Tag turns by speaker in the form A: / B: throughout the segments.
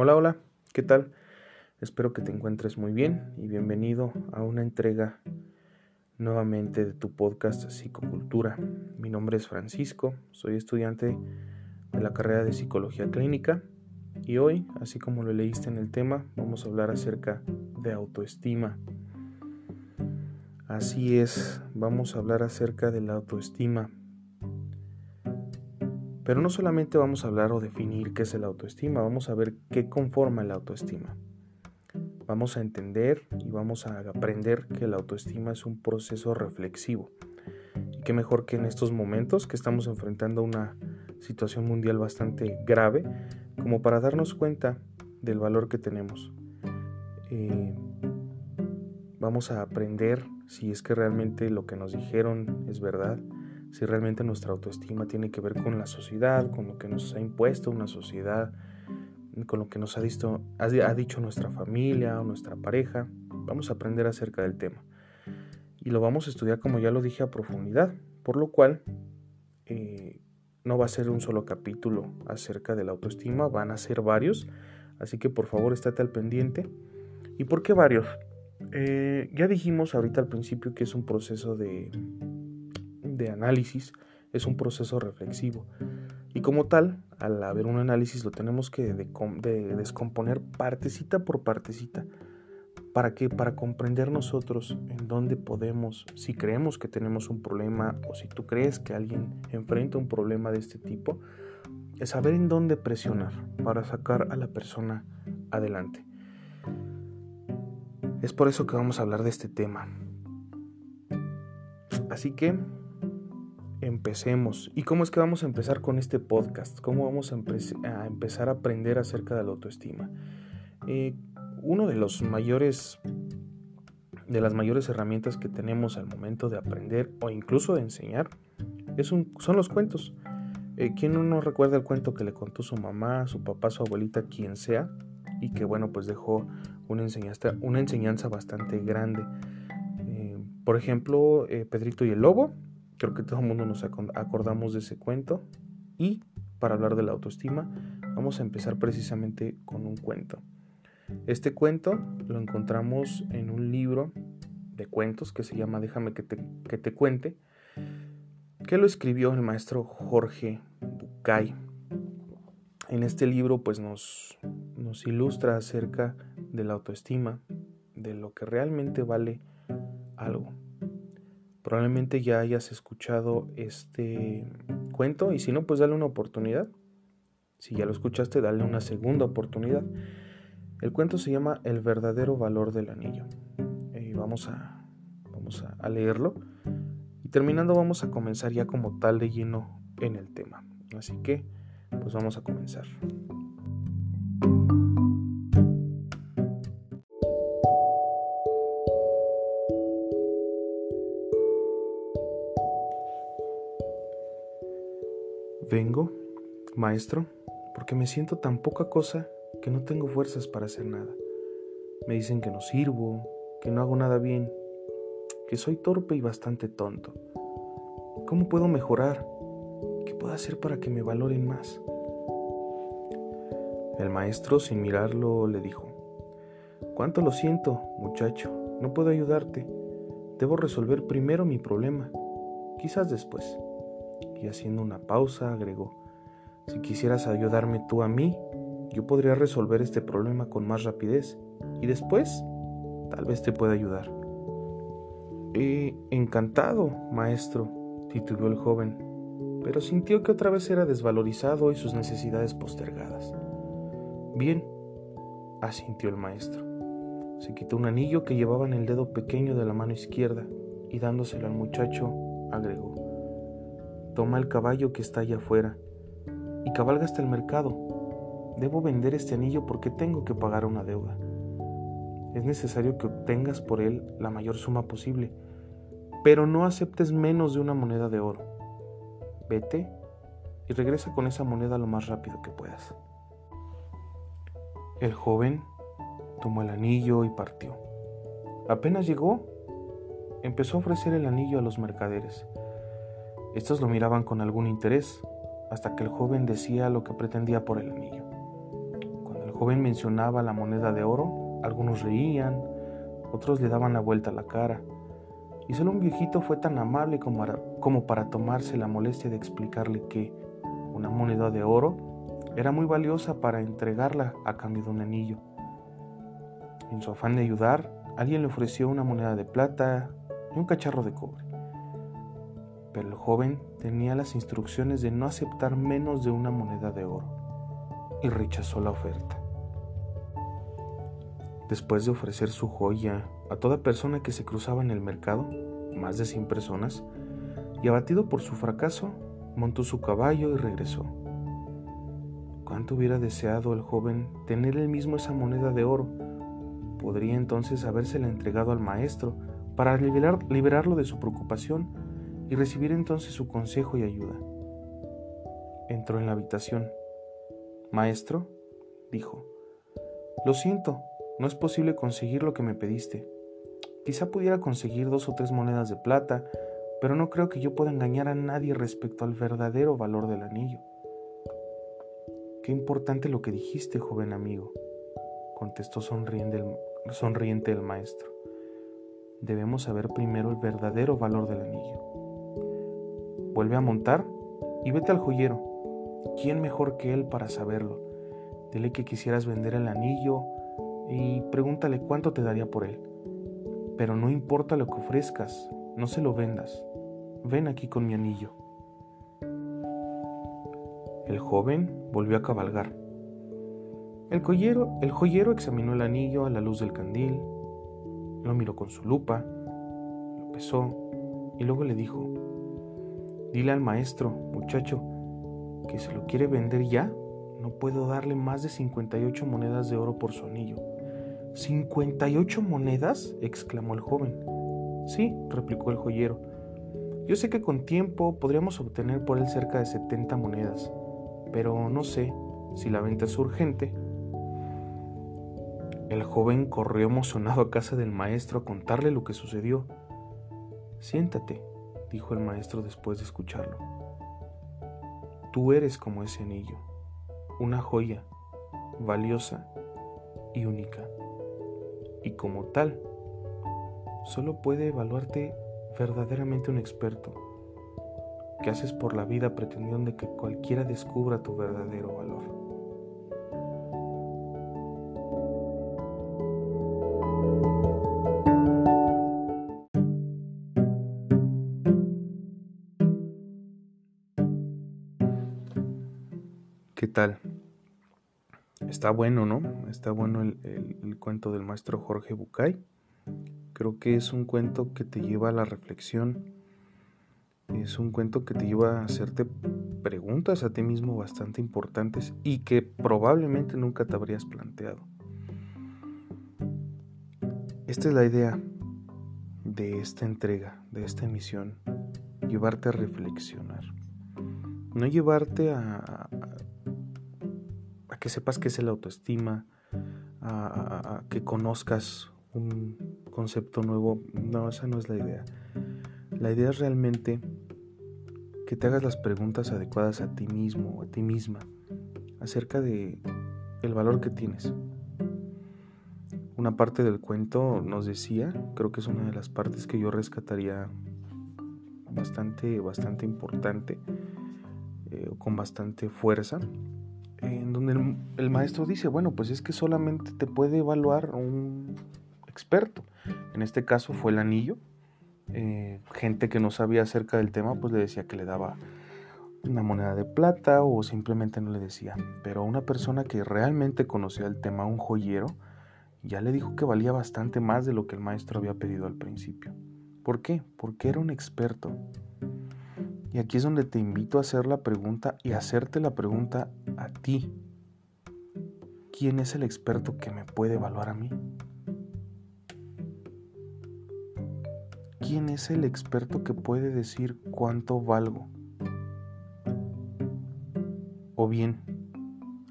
A: Hola, hola, ¿qué tal? Espero que te encuentres muy bien y bienvenido a una entrega nuevamente de tu podcast Psicocultura. Mi nombre es Francisco, soy estudiante de la carrera de Psicología Clínica y hoy, así como lo leíste en el tema, vamos a hablar acerca de autoestima. Así es, vamos a hablar acerca de la autoestima, pero no solamente vamos a hablar o definir qué es el autoestima, vamos a ver qué conforma la autoestima. Vamos a entender y vamos a aprender que la autoestima es un proceso reflexivo. Y qué mejor que en estos momentos que estamos enfrentando una situación mundial bastante grave, como para darnos cuenta del valor que tenemos. Eh, vamos a aprender si es que realmente lo que nos dijeron es verdad si realmente nuestra autoestima tiene que ver con la sociedad, con lo que nos ha impuesto una sociedad, con lo que nos ha, dicho, ha dicho nuestra familia o nuestra pareja. Vamos a aprender acerca del tema. Y lo vamos a estudiar, como ya lo dije, a profundidad, por lo cual eh, no va a ser un solo capítulo acerca de la autoestima, van a ser varios, así que por favor estate al pendiente. ¿Y por qué varios? Eh, ya dijimos ahorita al principio que es un proceso de, de análisis es un proceso reflexivo. Y como tal, al haber un análisis lo tenemos que descomponer partecita por partecita. ¿Para qué? Para comprender nosotros en dónde podemos, si creemos que tenemos un problema o si tú crees que alguien enfrenta un problema de este tipo, es saber en dónde presionar para sacar a la persona adelante. Es por eso que vamos a hablar de este tema. Así que empecemos. ¿Y cómo es que vamos a empezar con este podcast? ¿Cómo vamos a, empezar a aprender acerca de la autoestima? Eh, uno de los mayores de las mayores herramientas que tenemos al momento de aprender o incluso de enseñar es un, son los cuentos. Eh, ¿Quién no recuerda el cuento que le contó su mamá, su papá, su abuelita, quien sea? Y que bueno, pues dejó una enseñanza, una enseñanza bastante grande. Eh, por ejemplo, Pedrito y el Lobo, Creo que todo el mundo nos acordamos de ese cuento. Y para hablar de la autoestima, vamos a empezar precisamente con un cuento. Este cuento lo encontramos en un libro de cuentos que se llama Déjame que te, que te cuente, que lo escribió el maestro Jorge Bucay. En este libro pues nos, nos ilustra acerca de la autoestima, de lo que realmente vale algo. Probablemente ya hayas escuchado este cuento y si no, pues dale una oportunidad. Si ya lo escuchaste, dale una segunda oportunidad. El cuento se llama El verdadero valor del anillo. Y vamos a, vamos a leerlo. Y terminando vamos a comenzar ya como tal de lleno en el tema. Así que, pues vamos a comenzar. Maestro, porque me siento tan poca cosa que no tengo fuerzas para hacer nada. Me dicen que no sirvo, que no hago nada bien, que soy torpe y bastante tonto. ¿Cómo puedo mejorar? ¿Qué puedo hacer para que me valoren más? El maestro, sin mirarlo, le dijo, Cuánto lo siento, muchacho, no puedo ayudarte. Debo resolver primero mi problema, quizás después y haciendo una pausa agregó, si quisieras ayudarme tú a mí, yo podría resolver este problema con más rapidez y después tal vez te pueda ayudar. Eh, encantado, maestro, titubeó el joven, pero sintió que otra vez era desvalorizado y sus necesidades postergadas. Bien, asintió el maestro. Se quitó un anillo que llevaba en el dedo pequeño de la mano izquierda y dándoselo al muchacho, agregó, Toma el caballo que está allá afuera y cabalga hasta el mercado. Debo vender este anillo porque tengo que pagar una deuda. Es necesario que obtengas por él la mayor suma posible, pero no aceptes menos de una moneda de oro. Vete y regresa con esa moneda lo más rápido que puedas. El joven tomó el anillo y partió. Apenas llegó, empezó a ofrecer el anillo a los mercaderes. Estos lo miraban con algún interés, hasta que el joven decía lo que pretendía por el anillo. Cuando el joven mencionaba la moneda de oro, algunos reían, otros le daban la vuelta a la cara, y solo un viejito fue tan amable como para, tomarse la molestia de explicarle que una moneda de oro era muy valiosa para entregarla a cambio de un anillo. En su afán de ayudar, alguien le ofreció una moneda de plata y un cacharro de cobre. Pero el joven tenía las instrucciones de no aceptar menos de una moneda de oro y rechazó la oferta. Después de ofrecer su joya a toda persona que se cruzaba en el mercado, más de 100 personas, y abatido por su fracaso, montó su caballo y regresó. ¿Cuánto hubiera deseado el joven tener él mismo esa moneda de oro? Podría entonces habérsela entregado al maestro para liberarlo de su preocupación y recibir entonces su consejo y ayuda. Entró en la habitación. Maestro, dijo, lo siento, no es posible conseguir lo que me pediste. Quizá pudiera conseguir dos o tres monedas de plata, pero no creo que yo pueda engañar a nadie respecto al verdadero valor del anillo. Qué importante lo que dijiste, joven amigo, contestó sonriente el, sonriente el maestro. Debemos saber primero el verdadero valor del anillo. Vuelve a montar y vete al joyero. ¿Quién mejor que él para saberlo? Dile que quisieras vender el anillo y pregúntale cuánto te daría por él. Pero no importa lo que ofrezcas, no se lo vendas. Ven aquí con mi anillo. El joven volvió a cabalgar. El el joyero examinó el anillo a la luz del candil, lo miró con su lupa, lo pesó y luego le dijo, dile al maestro, muchacho, que se lo quiere vender ya, no puedo darle más de 58 monedas de oro por su anillo. ¿58 monedas? exclamó el joven. Sí, replicó el joyero. Yo sé que con tiempo podríamos obtener por él cerca de 70 monedas, pero no sé si la venta es urgente. El joven corrió emocionado a casa del maestro a contarle lo que sucedió. Siéntate, dijo el maestro después de escucharlo. Tú eres como ese anillo, una joya, valiosa y única y como tal, solo puede evaluarte verdaderamente un experto. ¿Qué haces por la vida pretendiendo que cualquiera descubra tu verdadero valor? ¿Qué tal? Está bueno, ¿no? Está bueno el, cuento del maestro Jorge Bucay. Creo que es un cuento que te lleva a la reflexión. Es un cuento que te lleva a hacerte preguntas a ti mismo bastante importantes y que probablemente nunca te habrías planteado. Esta es la idea de esta entrega, de esta emisión, llevarte a reflexionar. No llevarte a, que sepas qué es el autoestima, que conozcas un concepto nuevo. No, esa no es la idea. La idea es realmente que te hagas las preguntas adecuadas a ti mismo o a ti misma acerca de el valor que tienes. Una parte del cuento nos decía, creo que es una de las partes que yo rescataría bastante, bastante importante, eh, con bastante fuerza, en donde el, maestro dice, bueno, pues es que solamente te puede evaluar un experto. En este caso fue el anillo. Eh, gente que no sabía acerca del tema, pues le decía que le daba una moneda de plata o simplemente no le decía. Pero una persona que realmente conocía el tema, un joyero, ya le dijo que valía bastante más de lo que el maestro había pedido al principio. ¿Por qué? Porque era un experto. Y aquí es donde te invito a hacer la pregunta y hacerte la pregunta a ti. ¿Quién es el experto que me puede evaluar a mí? ¿Quién es el experto que puede decir cuánto valgo? O bien,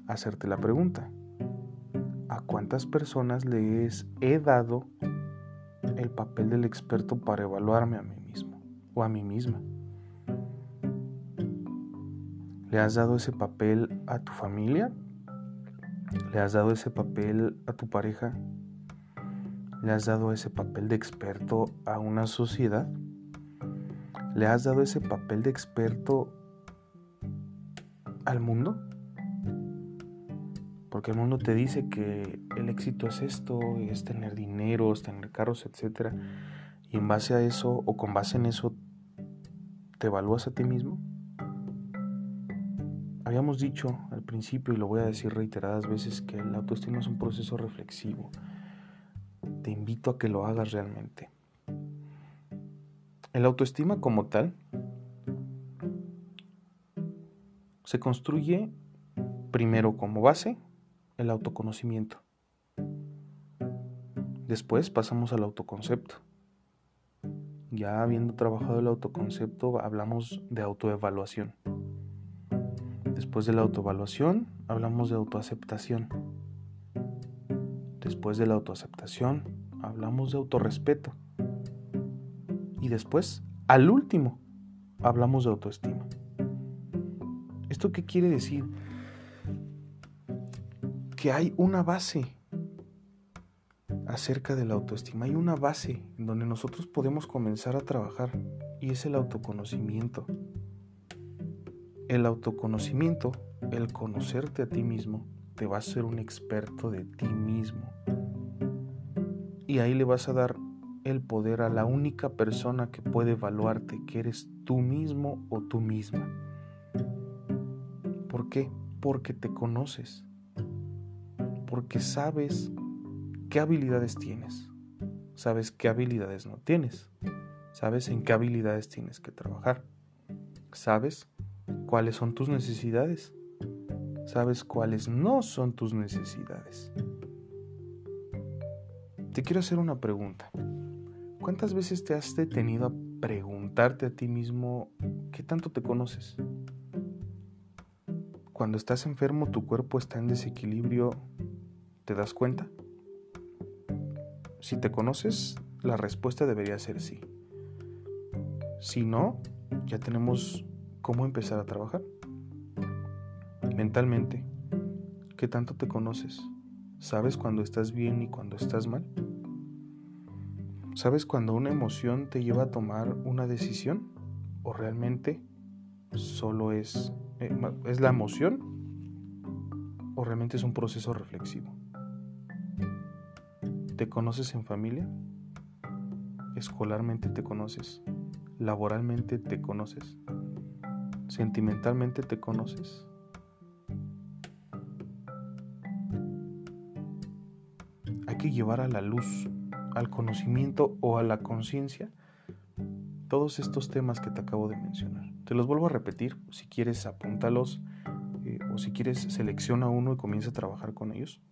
A: hacerte la pregunta, ¿a cuántas personas les he dado el papel del experto para evaluarme a mí mismo o a mí misma? ¿Le has dado ese papel a tu familia? ¿Le has dado ese papel a tu pareja? ¿Le has dado ese papel de experto a una sociedad? ¿Le has dado ese papel de experto al mundo? Porque el mundo te dice que el éxito es esto, es tener dinero, es tener carros, etc. Y en base a eso, o con base en eso, ¿te evalúas a ti mismo? Habíamos dicho al principio, y lo voy a decir reiteradas veces, que la autoestima es un proceso reflexivo. Te invito a que lo hagas realmente. El autoestima como tal se construye primero como base el autoconocimiento. Después pasamos al autoconcepto. Ya habiendo trabajado el autoconcepto, hablamos de autoevaluación. Después de la autoevaluación, hablamos de autoaceptación. Después de la autoaceptación, hablamos de autorrespeto. Y después, al último, hablamos de autoestima. ¿Esto qué quiere decir? que hay una base acerca de la autoestima. Hay una base en donde nosotros podemos comenzar a trabajar y es el autoconocimiento. El autoconocimiento, el conocerte a ti mismo, te va a hacer un experto de ti mismo. Y ahí le vas a dar el poder a la única persona que puede evaluarte, que eres tú mismo o tú misma. ¿Por qué? Porque te conoces porque sabes qué habilidades tienes, sabes qué habilidades no tienes, sabes en qué habilidades tienes que trabajar, sabes cuáles son tus necesidades, sabes cuáles no son tus necesidades. Te quiero hacer una pregunta. ¿Cuántas veces te has detenido a preguntarte a ti mismo qué tanto te conoces? Cuando estás enfermo tu cuerpo está en desequilibrio ¿Te das cuenta? Si te conoces, la respuesta debería ser sí. Si no, ya tenemos cómo empezar a trabajar. Mentalmente, ¿qué tanto te conoces? ¿Sabes cuando estás bien y cuando estás mal? ¿Sabes cuando una emoción te lleva a tomar una decisión? ¿O realmente solo es, eh, es la emoción? ¿O realmente es un proceso reflexivo? ¿Te conoces en familia? ¿Escolarmente te conoces? ¿Laboralmente te conoces? ¿Sentimentalmente te conoces? Hay que llevar a la luz, al conocimiento o a la conciencia todos estos temas que te acabo de mencionar. Te los vuelvo a repetir, si quieres apúntalos eh, o si quieres selecciona uno y comienza a trabajar con ellos.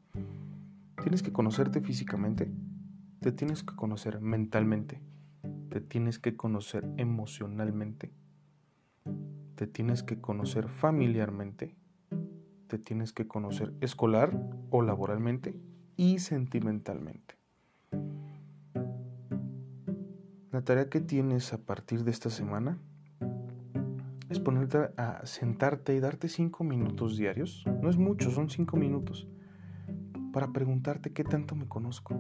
A: Tienes que conocerte físicamente, te tienes que conocer mentalmente, te tienes que conocer emocionalmente, te tienes que conocer familiarmente, te tienes que conocer escolar o laboralmente y sentimentalmente. La tarea que tienes a partir de esta semana es ponerte a sentarte y darte cinco minutos diarios. No es mucho, son cinco minutos para preguntarte qué tanto me conozco.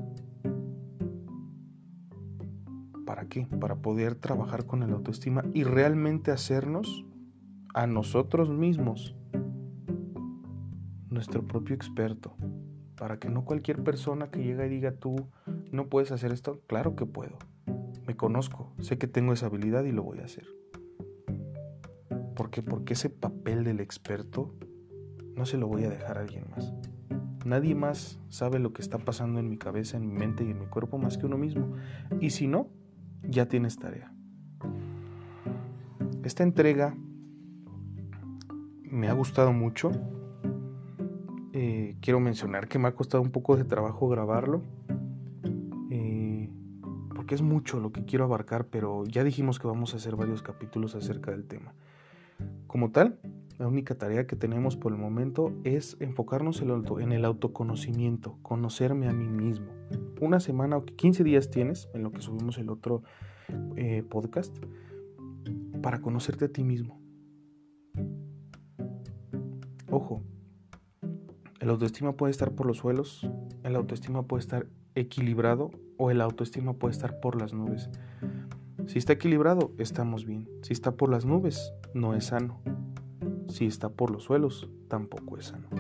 A: ¿Para qué? Para poder trabajar con el autoestima y realmente hacernos a nosotros mismos nuestro propio experto. Para que no cualquier persona que llega y diga tú no puedes hacer esto, claro que puedo. Me conozco, sé que tengo esa habilidad y lo voy a hacer. ¿Por qué? Porque ese papel del experto no se lo voy a dejar a alguien más. Nadie más sabe lo que está pasando en mi cabeza, en mi mente y en mi cuerpo más que uno mismo. Y si no, ya tienes tarea. Esta entrega me ha gustado mucho. Eh, quiero mencionar que me ha costado un poco de trabajo grabarlo. Eh, porque es mucho lo que quiero abarcar, pero ya dijimos que vamos a hacer varios capítulos acerca del tema. Como tal, la única tarea que tenemos por el momento es enfocarnos en el autoconocimiento, conocerme a mí mismo. Una semana o 15 días tienes, en lo que subimos el otro eh, podcast, para conocerte a ti mismo. Ojo, El autoestima puede estar por los suelos, el autoestima puede estar equilibrado o el autoestima puede estar por las nubes. Si está equilibrado, estamos bien. Si está por las nubes, no es sano. Si está por los suelos, tampoco es sano.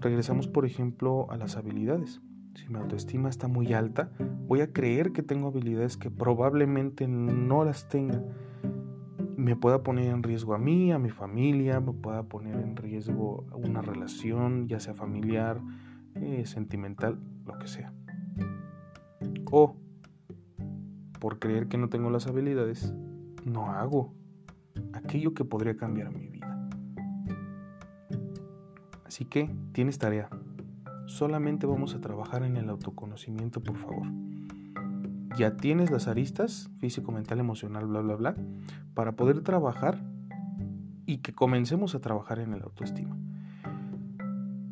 A: Regresamos, por ejemplo, a las habilidades. Si mi autoestima está muy alta, voy a creer que tengo habilidades que probablemente no las tenga. Me pueda poner en riesgo a mí, a mi familia, me pueda poner en riesgo una relación, ya sea familiar, eh, sentimental, lo que sea. O por creer que no tengo las habilidades, no hago aquello que podría cambiar mi vida. Así que tienes tarea. Solamente vamos a trabajar en el autoconocimiento, por favor. Ya tienes las aristas, físico, mental, emocional, bla, bla, bla, para poder trabajar y que comencemos a trabajar en el autoestima.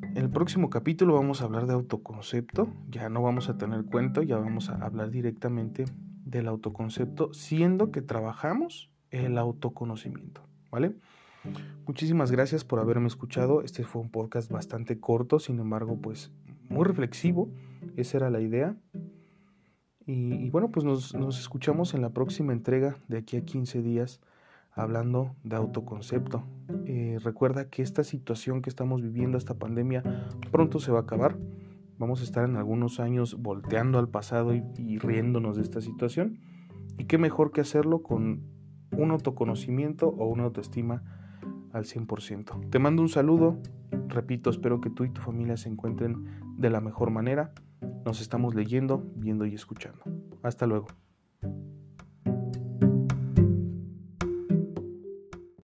A: En el próximo capítulo vamos a hablar de autoconcepto, ya no vamos a tener cuento, ya vamos a hablar directamente del autoconcepto, siendo que trabajamos el autoconocimiento, ¿vale? Muchísimas gracias por haberme escuchado. Este fue un podcast bastante corto, sin embargo, pues muy reflexivo. Esa era la idea. Y, bueno, pues nos, escuchamos en la próxima entrega de aquí a 15 días hablando de autoconcepto. Eh, recuerda que esta situación que estamos viviendo, esta pandemia, pronto se va a acabar. Vamos a estar en algunos años volteando al pasado y, y riéndonos de esta situación. Y qué mejor que hacerlo con un autoconocimiento o una autoestima al 100%. Te mando un saludo, repito, espero que tú y tu familia se encuentren de la mejor manera. Nos estamos leyendo, viendo y escuchando. Hasta luego.